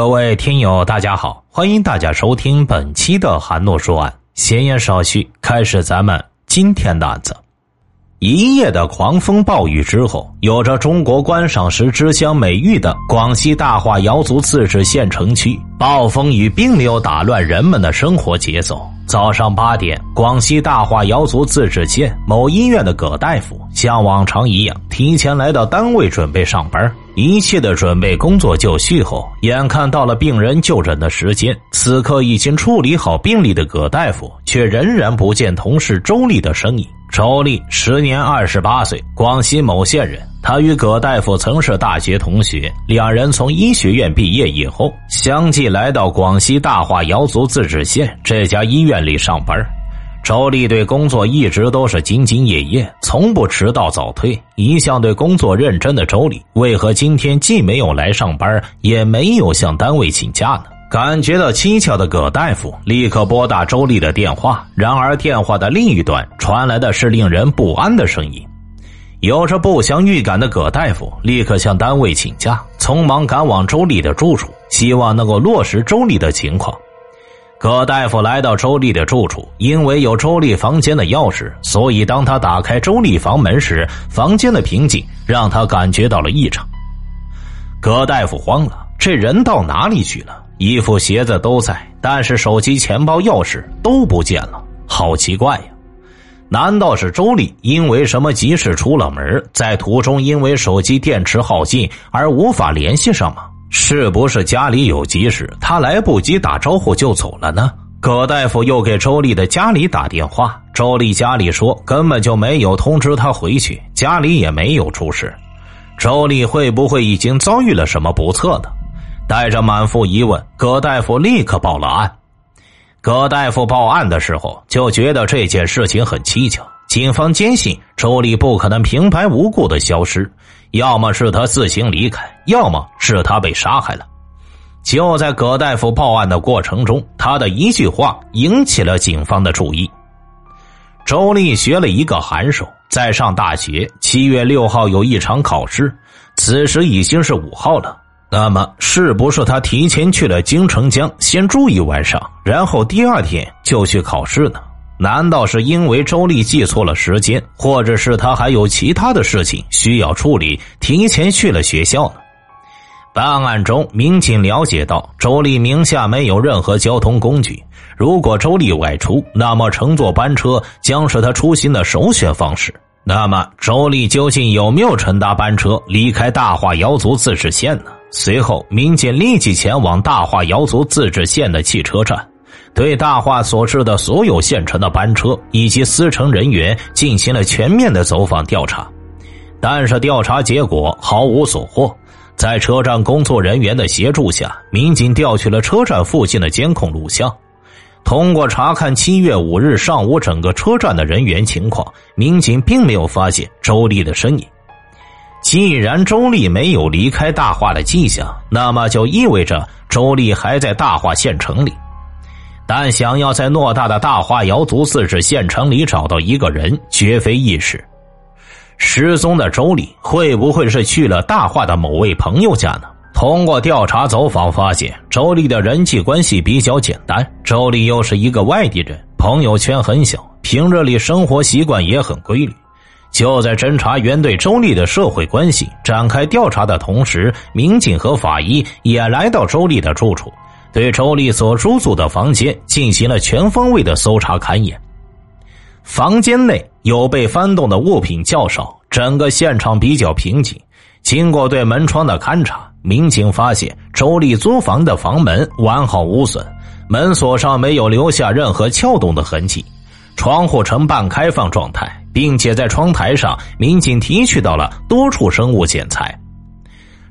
各位听友，大家好，欢迎大家收听本期的韩诺说案。闲言少叙，开始咱们今天的案子。一夜的狂风暴雨之后，有着中国观赏石之乡美誉的广西大化瑶族自治县城区，暴风雨并没有打乱人们的生活节奏。早上八点，广西大化瑶族自治县某医院的葛大夫像往常一样提前来到单位准备上班，一切的准备工作就绪后，眼看到了病人就诊的时间，此刻已经处理好病例的葛大夫却仍然不见同事周丽的身影。周丽时年二十八岁，广西某县人。他与葛大夫曾是大学同学，两人从医学院毕业以后，相继来到广西大化瑶族自治县这家医院里上班。周丽对工作一直都是兢兢业业，从不迟到早退，一向对工作认真的周丽，为何今天既没有来上班，也没有向单位请假呢？感觉到蹊跷的葛大夫立刻拨打周丽的电话，然而电话的另一端传来的是令人不安的声音。有着不祥预感的葛大夫立刻向单位请假，匆忙赶往周丽的住处，希望能够落实周丽的情况。葛大夫来到周丽的住处，因为有周丽房间的钥匙，所以当他打开周丽房门时，房间的平静让他感觉到了异常。葛大夫慌了，这人到哪里去了？衣服、鞋子都在，但是手机、钱包、钥匙都不见了，好奇怪呀！难道是周丽因为什么急事出了门，在途中因为手机电池耗尽而无法联系上吗？是不是家里有急事，他来不及打招呼就走了呢？葛大夫又给周丽的家里打电话，周丽家里说根本就没有通知他回去，家里也没有出事，周丽会不会已经遭遇了什么不测呢？带着满腹疑问，葛大夫立刻报了案。葛大夫报案的时候就觉得这件事情很蹊跷。警方坚信周丽不可能平白无故的消失，要么是他自行离开，要么是他被杀害了。就在葛大夫报案的过程中，他的一句话引起了警方的注意。周丽学了一个寒手，在上大学。七月六号有一场考试，此时已经是五号了。那么，是不是他提前去了京城江，先住一晚上，然后第二天就去考试呢？难道是因为周丽记错了时间，或者是他还有其他的事情需要处理，提前去了学校呢？办案中，民警了解到，周丽名下没有任何交通工具。如果周丽外出，那么乘坐班车将是他出行的首选方式。那么，周丽究竟有没有乘搭班车离开大化瑶族自治县呢？随后，民警立即前往大化瑶族自治县的汽车站，对大化所至的所有县城的班车以及司乘人员进行了全面的走访调查。但是，调查结果毫无所获。在车站工作人员的协助下，民警调取了车站附近的监控录像。通过查看七月五日上午整个车站的人员情况，民警并没有发现周丽的身影。既然周丽没有离开大化的迹象，那么就意味着周丽还在大化县城里。但想要在偌大的大化瑶族自治县城里找到一个人，绝非易事。失踪的周丽会不会是去了大化的某位朋友家呢？通过调查走访发现，周丽的人际关系比较简单。周丽又是一个外地人，朋友圈很小，平日里生活习惯也很规律。就在侦查员对周丽的社会关系展开调查的同时，民警和法医也来到周丽的住处，对周丽所租住的房间进行了全方位的搜查勘验。房间内有被翻动的物品较少，整个现场比较平静。经过对门窗的勘查，民警发现周丽租房的房门完好无损，门锁上没有留下任何撬动的痕迹，窗户呈半开放状态。并且在窗台上，民警提取到了多处生物检材。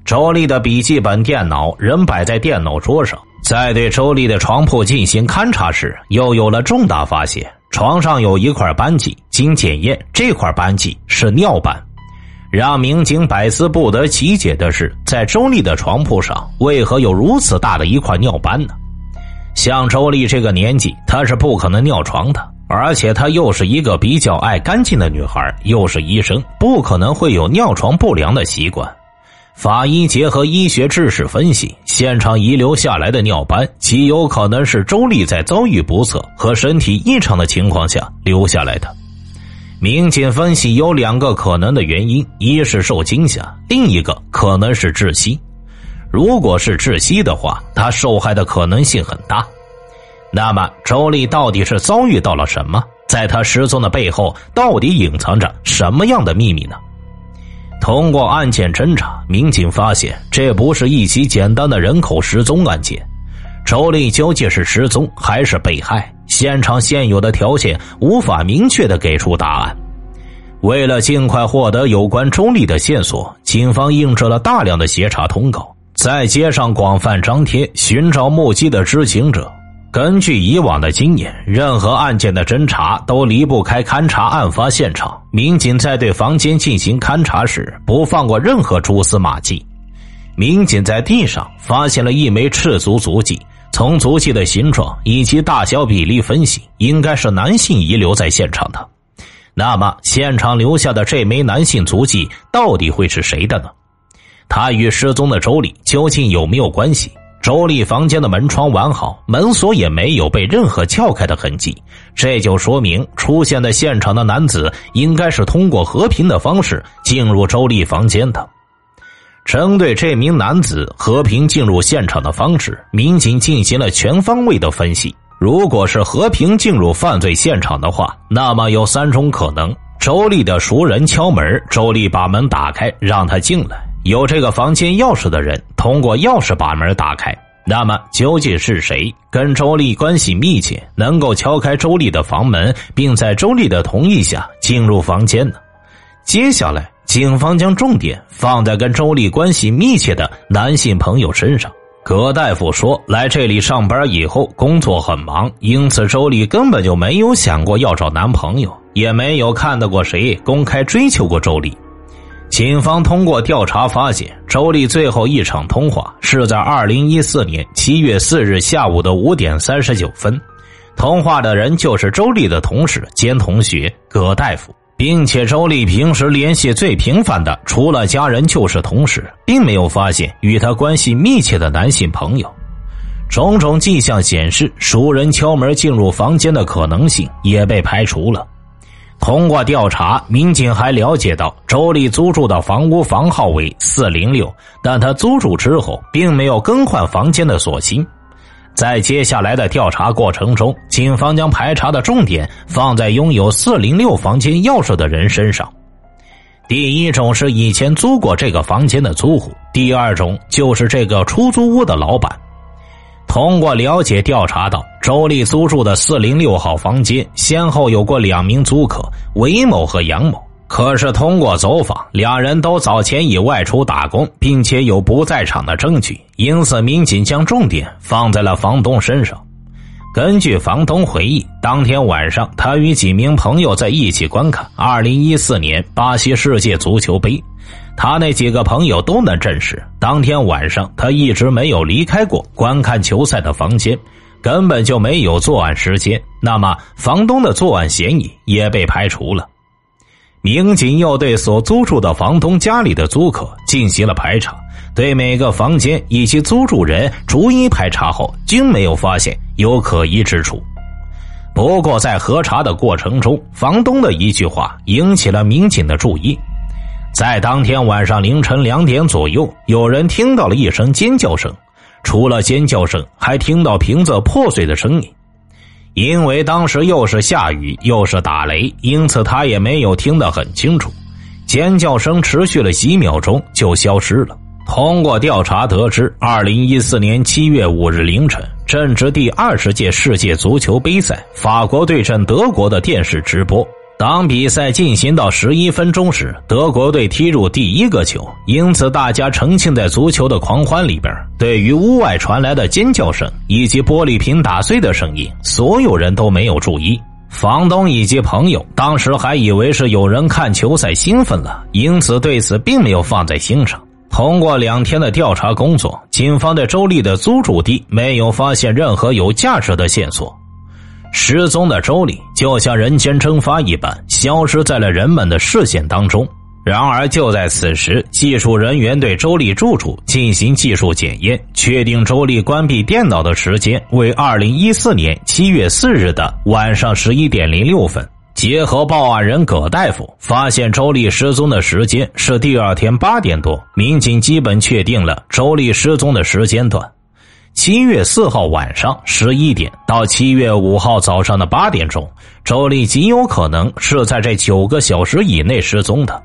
周丽的笔记本电脑仍摆在电脑桌上。在对周丽的床铺进行勘查时，又有了重大发现：床上有一块斑迹，经检验，这块斑迹是尿斑。让民警百思不得其解的是，在周丽的床铺上为何有如此大的一块尿斑呢？像周丽这个年纪，她是不可能尿床的。而且她又是一个比较爱干净的女孩，又是医生，不可能会有尿床不良的习惯。法医结合医学知识分析，现场遗留下来的尿斑极有可能是周丽在遭遇不测和身体异常的情况下留下来的。民警分析有两个可能的原因：一是受惊吓，另一个可能是窒息。如果是窒息的话，他受害的可能性很大。那么，周丽到底是遭遇到了什么？在他失踪的背后，到底隐藏着什么样的秘密呢？通过案件侦查，民警发现这不是一起简单的人口失踪案件。周丽究竟是失踪还是被害？现场现有的条件无法明确的给出答案。为了尽快获得有关周丽的线索，警方印制了大量的协查通告，在街上广泛张贴，寻找目击的知情者。根据以往的经验，任何案件的侦查都离不开勘察案发现场。民警在对房间进行勘查时，不放过任何蛛丝马迹。民警在地上发现了一枚赤足足迹，从足迹的形状以及大小比例分析，应该是男性遗留在现场的。那么，现场留下的这枚男性足迹到底会是谁的呢？他与失踪的周丽究竟有没有关系？周丽房间的门窗完好，门锁也没有被任何撬开的痕迹，这就说明出现在现场的男子应该是通过和平的方式进入周丽房间的。针对这名男子和平进入现场的方式，民警进行了全方位的分析。如果是和平进入犯罪现场的话，那么有三种可能：周丽的熟人敲门，周丽把门打开让他进来。有这个房间钥匙的人通过钥匙把门打开，那么究竟是谁跟周丽关系密切，能够敲开周丽的房门，并在周丽的同意下进入房间呢？接下来，警方将重点放在跟周丽关系密切的男性朋友身上。葛大夫说，来这里上班以后工作很忙，因此周丽根本就没有想过要找男朋友，也没有看到过谁公开追求过周丽。警方通过调查发现，周丽最后一场通话是在二零一四年七月四日下午的五点三十九分，通话的人就是周丽的同事兼同学葛大夫，并且周丽平时联系最频繁的除了家人就是同事，并没有发现与他关系密切的男性朋友。种种迹象显示，熟人敲门进入房间的可能性也被排除了。通过调查，民警还了解到周丽租住的房屋房号为四零六，但他租住之后并没有更换房间的锁芯。在接下来的调查过程中，警方将排查的重点放在拥有四零六房间钥匙的人身上。第一种是以前租过这个房间的租户，第二种就是这个出租屋的老板。通过了解调查到，周丽租住的四零六号房间先后有过两名租客韦某和杨某。可是通过走访，两人都早前已外出打工，并且有不在场的证据，因此民警将重点放在了房东身上。根据房东回忆，当天晚上他与几名朋友在一起观看二零一四年巴西世界足球杯。他那几个朋友都能证实，当天晚上他一直没有离开过观看球赛的房间，根本就没有作案时间。那么，房东的作案嫌疑也被排除了。民警又对所租住的房东家里的租客进行了排查，对每个房间以及租住人逐一排查后，均没有发现有可疑之处。不过，在核查的过程中，房东的一句话引起了民警的注意。在当天晚上凌晨两点左右，有人听到了一声尖叫声，除了尖叫声，还听到瓶子破碎的声音。因为当时又是下雨又是打雷，因此他也没有听得很清楚。尖叫声持续了几秒钟就消失了。通过调查得知，二零一四年七月五日凌晨，正值第二十届世界足球杯赛法国对阵德国的电视直播。当比赛进行到十一分钟时，德国队踢入第一个球，因此大家沉浸在足球的狂欢里边。对于屋外传来的尖叫声以及玻璃瓶打碎的声音，所有人都没有注意。房东以及朋友当时还以为是有人看球赛兴奋了，因此对此并没有放在心上。通过两天的调查工作，警方在周丽的租住地没有发现任何有价值的线索。失踪的周丽就像人间蒸发一般，消失在了人们的视线当中。然而，就在此时，技术人员对周丽住处进行技术检验，确定周丽关闭电脑的时间为二零一四年七月四日的晚上十一点零六分。结合报案人葛大夫发现周丽失踪的时间是第二天八点多，民警基本确定了周丽失踪的时间段：七月四号晚上十一点到七月五号早上的八点钟。周丽极有可能是在这九个小时以内失踪的。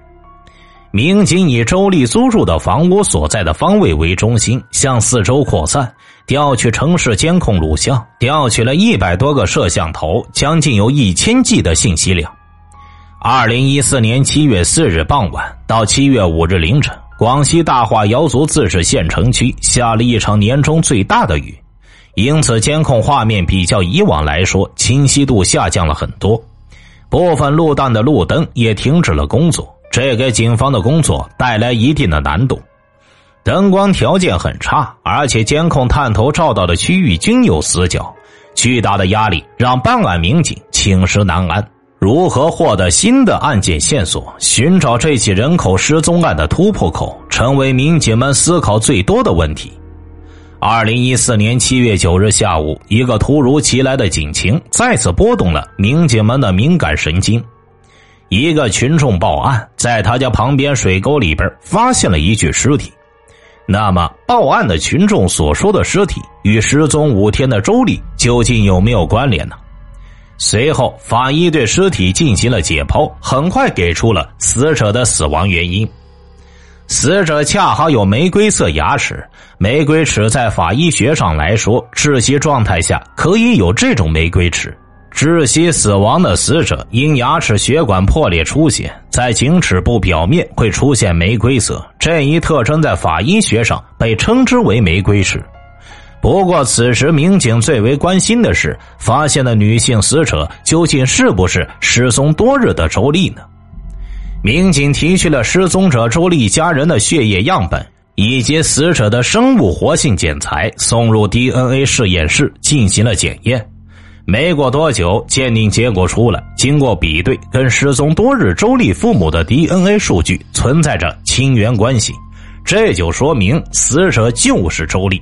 民警以周丽租住的房屋所在的方位为中心，向四周扩散。调取城市监控录像，调取了一百多个摄像头，将近有一千 G 的信息量。二零一四年七月四日傍晚到七月五日凌晨，广西大化瑶族自治县城区下了一场年中最大的雨，因此监控画面比较以往来说清晰度下降了很多，部分路段的路灯也停止了工作，这给警方的工作带来一定的难度。灯光条件很差，而且监控探头照到的区域均有死角，巨大的压力让办案民警寝食难安。如何获得新的案件线索，寻找这起人口失踪案的突破口，成为民警们思考最多的问题。二零一四年七月九日下午，一个突如其来的警情再次拨动了民警们的敏感神经。一个群众报案，在他家旁边水沟里边发现了一具尸体。那么，报案的群众所说的尸体与失踪五天的周丽究竟有没有关联呢？随后，法医对尸体进行了解剖，很快给出了死者的死亡原因。死者恰好有玫瑰色牙齿，玫瑰齿在法医学上来说，窒息状态下可以有这种玫瑰齿。窒息死亡的死者因牙齿血管破裂出血，在颈齿部表面会出现玫瑰色，这一特征在法医学上被称之为玫瑰齿。不过，此时民警最为关心的是，发现的女性死者究竟是不是失踪多日的周丽呢？民警提取了失踪者周丽家人的血液样本以及死者的生物活性检材，送入 DNA 实验室进行了检验。没过多久，鉴定结果出来。经过比对，跟失踪多日周丽父母的 DNA 数据存在着亲缘关系，这就说明死者就是周丽。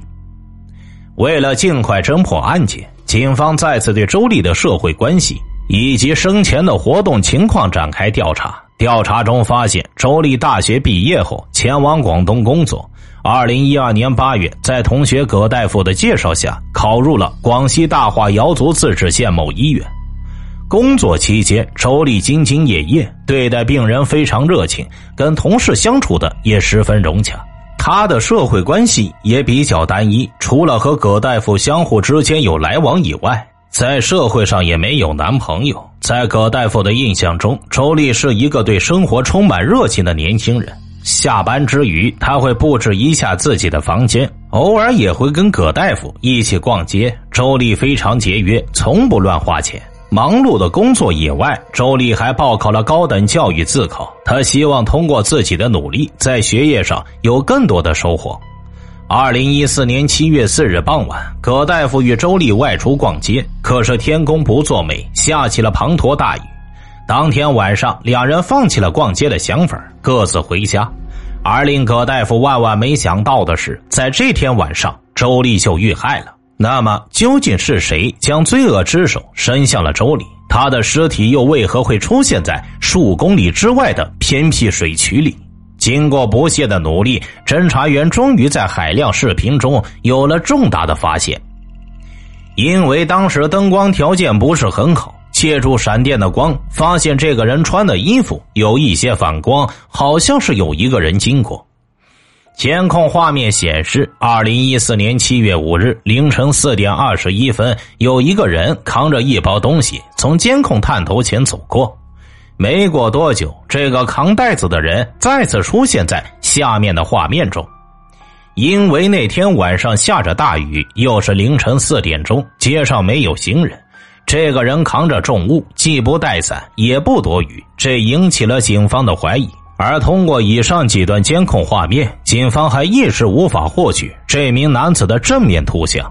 为了尽快侦破案件，警方再次对周丽的社会关系以及生前的活动情况展开调查。调查中发现，周丽大学毕业后前往广东工作。二零一二年八月，在同学葛大夫的介绍下，考入了广西大化瑶族自治县某医院。工作期间，周丽兢兢业业，对待病人非常热情，跟同事相处的也十分融洽。他的社会关系也比较单一，除了和葛大夫相互之间有来往以外，在社会上也没有男朋友。在葛大夫的印象中，周丽是一个对生活充满热情的年轻人。下班之余，他会布置一下自己的房间，偶尔也会跟葛大夫一起逛街。周丽非常节约，从不乱花钱。忙碌的工作以外，周丽还报考了高等教育自考。他希望通过自己的努力，在学业上有更多的收获。二零一四年七月四日傍晚，葛大夫与周丽外出逛街，可是天公不作美，下起了滂沱大雨。当天晚上，两人放弃了逛街的想法，各自回家。而令葛大夫万万没想到的是，在这天晚上，周丽就遇害了。那么，究竟是谁将罪恶之手伸向了周丽？她的尸体又为何会出现在数公里之外的偏僻水渠里？经过不懈的努力，侦查员终于在海量视频中有了重大的发现。因为当时灯光条件不是很好。借助闪电的光，发现这个人穿的衣服有一些反光，好像是有一个人经过。监控画面显示，二零一四年七月五日凌晨四点二十一分，有一个人扛着一包东西从监控探头前走过。没过多久，这个扛袋子的人再次出现在下面的画面中。因为那天晚上下着大雨，又是凌晨四点钟，街上没有行人。这个人扛着重物，既不带伞，也不躲雨，这引起了警方的怀疑。而通过以上几段监控画面，警方还一时无法获取这名男子的正面图像。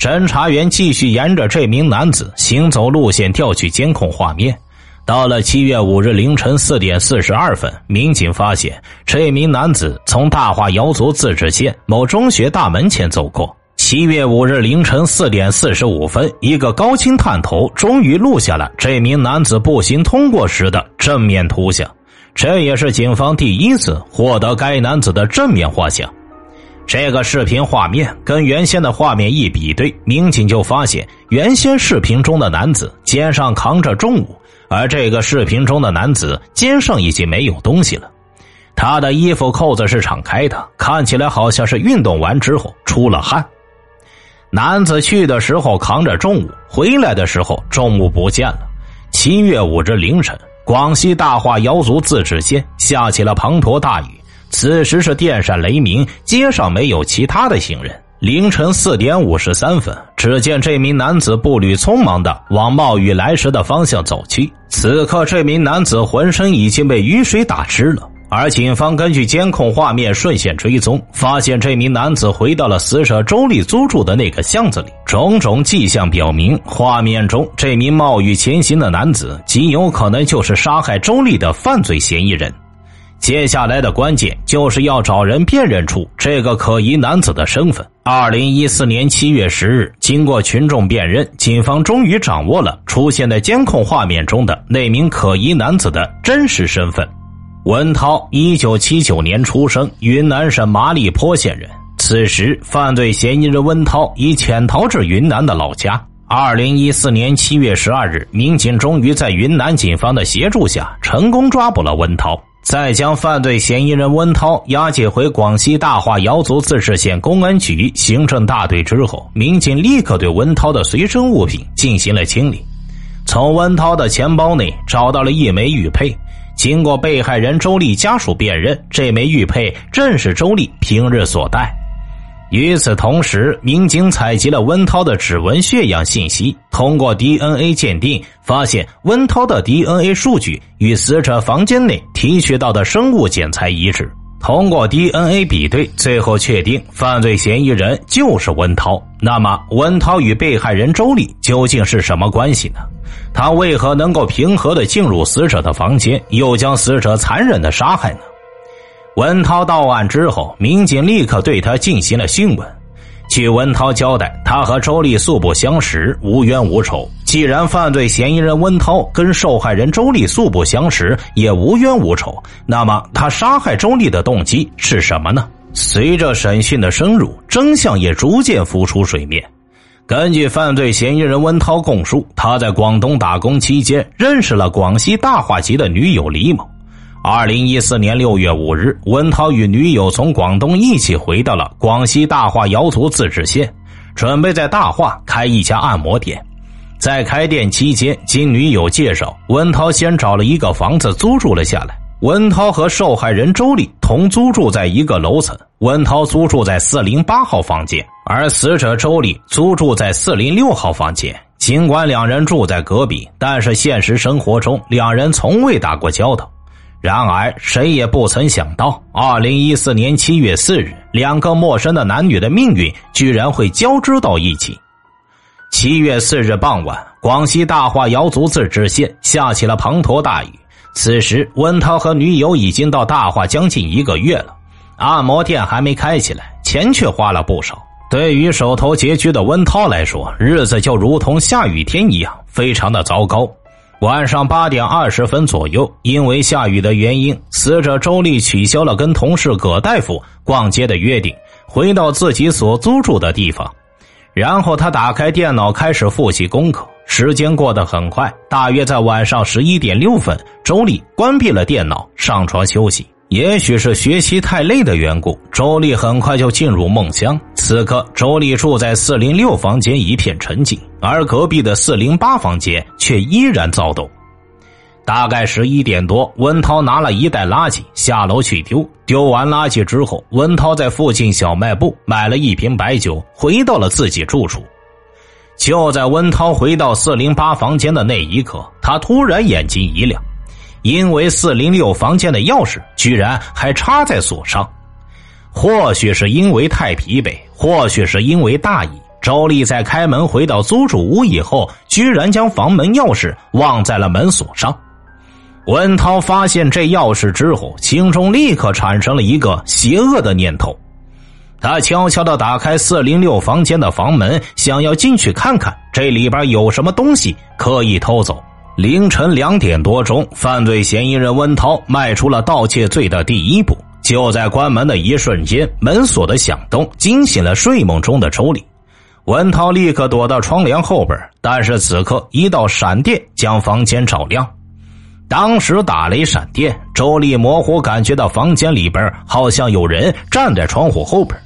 侦查员继续沿着这名男子行走路线调取监控画面，到了七月五日凌晨四点四十二分，民警发现这名男子从大化瑶族自治县某中学大门前走过。七月五日凌晨四点四十五分，一个高清探头终于录下了这名男子步行通过时的正面图像，这也是警方第一次获得该男子的正面画像。这个视频画面跟原先的画面一比对，民警就发现，原先视频中的男子肩上扛着重物，而这个视频中的男子肩上已经没有东西了。他的衣服扣子是敞开的，看起来好像是运动完之后出了汗。男子去的时候扛着重物，回来的时候重物不见了。七月五日凌晨，广西大化瑶族自治县下起了滂沱大雨。此时是电闪雷鸣，街上没有其他的行人。凌晨四点五十三分，只见这名男子步履匆忙的往冒雨来时的方向走去。此刻，这名男子浑身已经被雨水打湿了。而警方根据监控画面顺线追踪，发现这名男子回到了死者周丽租住的那个巷子里。种种迹象表明，画面中这名冒雨前行的男子极有可能就是杀害周丽的犯罪嫌疑人。接下来的关键就是要找人辨认出这个可疑男子的身份。二零一四年七月十日，经过群众辨认，警方终于掌握了出现在监控画面中的那名可疑男子的真实身份。文涛，一九七九年出生，云南省麻栗坡县人。此时，犯罪嫌疑人温涛已潜逃至云南的老家。二零一四年七月十二日，民警终于在云南警方的协助下，成功抓捕了温涛。在将犯罪嫌疑人温涛押解回广西大化瑶族自治县公安局刑侦大队之后，民警立刻对温涛的随身物品进行了清理。从温涛的钱包内找到了一枚玉佩，经过被害人周丽家属辨认，这枚玉佩正是周丽平日所戴。与此同时，民警采集了温涛的指纹、血样信息，通过 DNA 鉴定，发现温涛的 DNA 数据与死者房间内提取到的生物检材一致。通过 DNA 比对，最后确定犯罪嫌疑人就是温涛。那么，温涛与被害人周丽究竟是什么关系呢？他为何能够平和的进入死者的房间，又将死者残忍的杀害呢？文涛到案之后，民警立刻对他进行了讯问。据文涛交代，他和周丽素不相识，无冤无仇。既然犯罪嫌疑人温涛跟受害人周丽素不相识，也无冤无仇，那么他杀害周丽的动机是什么呢？随着审讯的深入，真相也逐渐浮出水面。根据犯罪嫌疑人温涛供述，他在广东打工期间认识了广西大化籍的女友李某。二零一四年六月五日，温涛与女友从广东一起回到了广西大化瑶族自治县，准备在大化开一家按摩店。在开店期间，经女友介绍，温涛先找了一个房子租住了下来。温涛和受害人周丽同租住在一个楼层，温涛租住在四零八号房间，而死者周丽租住在四零六号房间。尽管两人住在隔壁，但是现实生活中两人从未打过交道。然而，谁也不曾想到，二零一四年七月四日，两个陌生的男女的命运居然会交织到一起。七月四日傍晚，广西大化瑶族自治县下起了滂沱大雨。此时，温涛和女友已经到大化将近一个月了，按摩店还没开起来，钱却花了不少。对于手头拮据的温涛来说，日子就如同下雨天一样，非常的糟糕。晚上八点二十分左右，因为下雨的原因，死者周丽取消了跟同事葛大夫逛街的约定，回到自己所租住的地方。然后他打开电脑开始复习功课。时间过得很快，大约在晚上十一点六分，周丽关闭了电脑，上床休息。也许是学习太累的缘故，周丽很快就进入梦乡。此刻，周丽住在四零六房间，一片沉静，而隔壁的四零八房间却依然躁动。大概十一点多，温涛拿了一袋垃圾下楼去丢。丢完垃圾之后，温涛在附近小卖部买了一瓶白酒，回到了自己住处。就在温涛回到四零八房间的那一刻，他突然眼睛一亮。因为四零六房间的钥匙居然还插在锁上，或许是因为太疲惫，或许是因为大意，周丽在开门回到租住屋以后，居然将房门钥匙忘在了门锁上。文涛发现这钥匙之后，心中立刻产生了一个邪恶的念头。他悄悄的打开四零六房间的房门，想要进去看看这里边有什么东西可以偷走。凌晨两点多钟，犯罪嫌疑人温涛迈出了盗窃罪的第一步。就在关门的一瞬间，门锁的响动惊醒了睡梦中的周丽。文涛立刻躲到窗帘后边，但是此刻一道闪电将房间照亮。当时打雷闪电，周丽模糊感觉到房间里边好像有人站在窗户后边。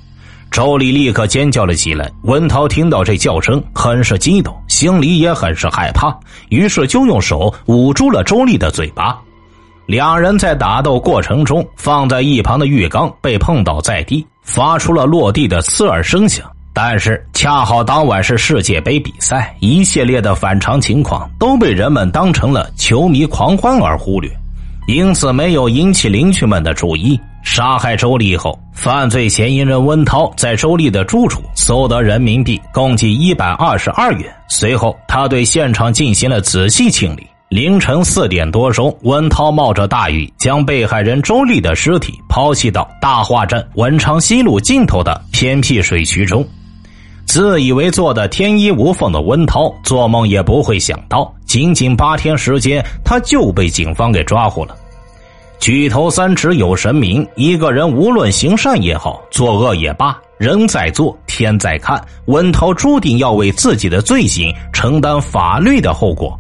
周丽立刻尖叫了起来。文涛听到这叫声，很是激动，心里也很是害怕，于是就用手捂住了周丽的嘴巴。两人在打斗过程中，放在一旁的浴缸被碰倒在地，发出了落地的刺耳声响。但是恰好当晚是世界杯比赛，一系列的反常情况都被人们当成了球迷狂欢而忽略，因此没有引起邻居们的注意。杀害周丽后，犯罪嫌疑人温涛在周丽的住处搜得人民币共计一百二十二元。随后，他对现场进行了仔细清理。凌晨四点多钟，温涛冒着大雨将被害人周丽的尸体抛弃到大化镇文昌西路尽头的偏僻水渠中。自以为做的天衣无缝的温涛，做梦也不会想到，仅仅八天时间，他就被警方给抓获了。举头三尺有神明，一个人无论行善也好，作恶也罢，人在做，天在看。温涛注定要为自己的罪行承担法律的后果。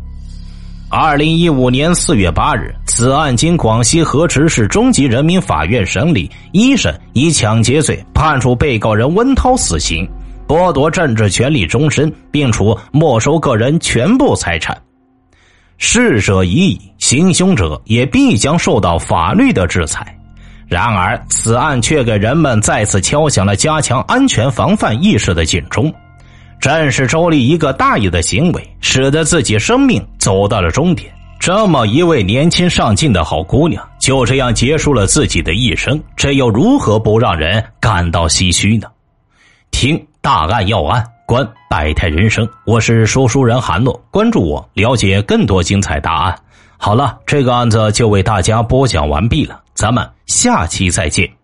二零一五年四月八日，此案经广西河池市中级人民法院审理一审，以抢劫罪判处被告人温涛死刑。剥夺政治权利终身，并处没收个人全部财产。逝者已矣，行凶者也必将受到法律的制裁。然而，此案却给人们再次敲响了加强安全防范意识的警钟。正是。周丽一个大意的行为，使得自己生命走到了终点。这么一位年轻上进的好姑娘，就这样结束了自己的一生，这又如何不让人感到唏嘘呢？听。大案要案，观百态人生。我是说书人韩诺，关注我，了解更多精彩大案。好了，这个案子就为大家播讲完毕了，咱们下期再见。